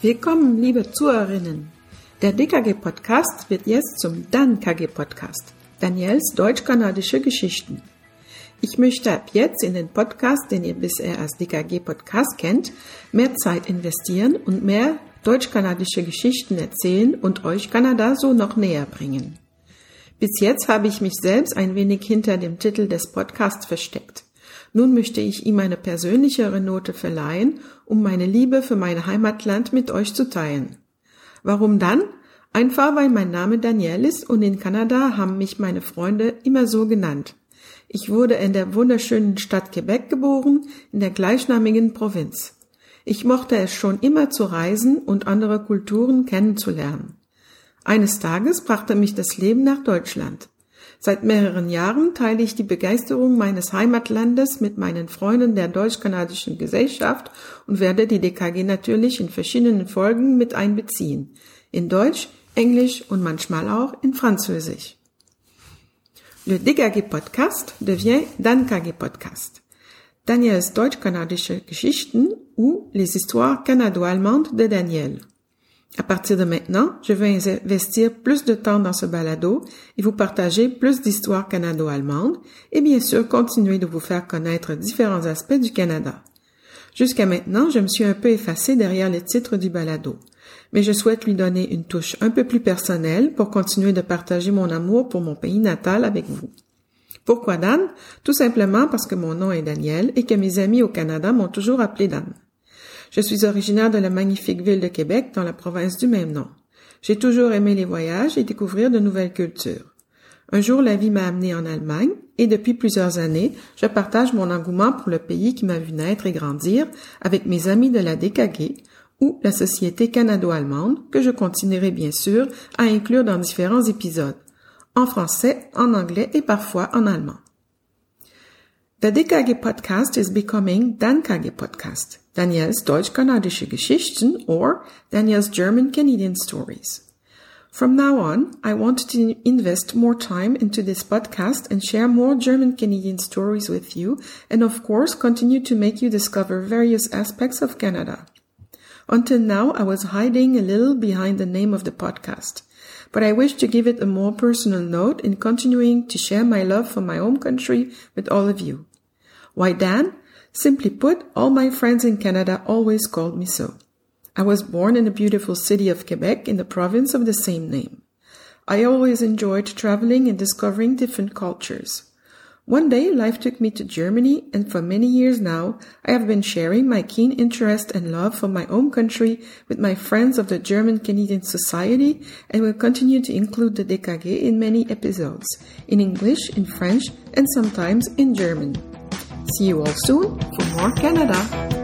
Willkommen, liebe Zuhörerinnen. Der DKG-Podcast wird jetzt zum Dan-KG-Podcast, Daniels deutsch-kanadische Geschichten. Ich möchte ab jetzt in den Podcast, den ihr bisher als DKG-Podcast kennt, mehr Zeit investieren und mehr deutsch-kanadische Geschichten erzählen und euch Kanada so noch näher bringen. Bis jetzt habe ich mich selbst ein wenig hinter dem Titel des Podcasts versteckt. Nun möchte ich ihm eine persönlichere Note verleihen, um meine Liebe für mein Heimatland mit euch zu teilen. Warum dann? Einfach weil mein Name Daniel ist und in Kanada haben mich meine Freunde immer so genannt. Ich wurde in der wunderschönen Stadt Quebec geboren, in der gleichnamigen Provinz. Ich mochte es schon immer zu reisen und andere Kulturen kennenzulernen. Eines Tages brachte mich das Leben nach Deutschland. Seit mehreren Jahren teile ich die Begeisterung meines Heimatlandes mit meinen Freunden der Deutsch-Kanadischen Gesellschaft und werde die DKG natürlich in verschiedenen Folgen mit einbeziehen. In Deutsch, Englisch und manchmal auch in Französisch. Le DKG Podcast devient Dan KG Podcast. Daniels deutsch-kanadische Geschichten ou les histoires canado-allemandes de Daniel. À partir de maintenant, je vais investir plus de temps dans ce balado et vous partager plus d'histoires canado-allemandes et bien sûr continuer de vous faire connaître différents aspects du Canada. Jusqu'à maintenant, je me suis un peu effacée derrière le titre du balado, mais je souhaite lui donner une touche un peu plus personnelle pour continuer de partager mon amour pour mon pays natal avec vous. Pourquoi Dan? Tout simplement parce que mon nom est Daniel et que mes amis au Canada m'ont toujours appelé Dan. Je suis originaire de la magnifique ville de Québec dans la province du même nom. J'ai toujours aimé les voyages et découvrir de nouvelles cultures. Un jour, la vie m'a amené en Allemagne et depuis plusieurs années, je partage mon engouement pour le pays qui m'a vu naître et grandir avec mes amis de la DKG ou la Société canado-allemande que je continuerai bien sûr à inclure dans différents épisodes, en français, en anglais et parfois en allemand. The DKG podcast is becoming DanKG podcast. Daniels Deutsch-Kanadische Geschichten or Daniel's German-Canadian Stories. From now on, I want to invest more time into this podcast and share more German-Canadian stories with you and of course continue to make you discover various aspects of Canada. Until now, I was hiding a little behind the name of the podcast, but I wish to give it a more personal note in continuing to share my love for my home country with all of you. Why Dan? Simply put, all my friends in Canada always called me so. I was born in the beautiful city of Quebec in the province of the same name. I always enjoyed traveling and discovering different cultures. One day life took me to Germany and for many years now I have been sharing my keen interest and love for my home country with my friends of the German Canadian Society and will continue to include the DKG in many episodes, in English, in French and sometimes in German. See you all soon for more Canada.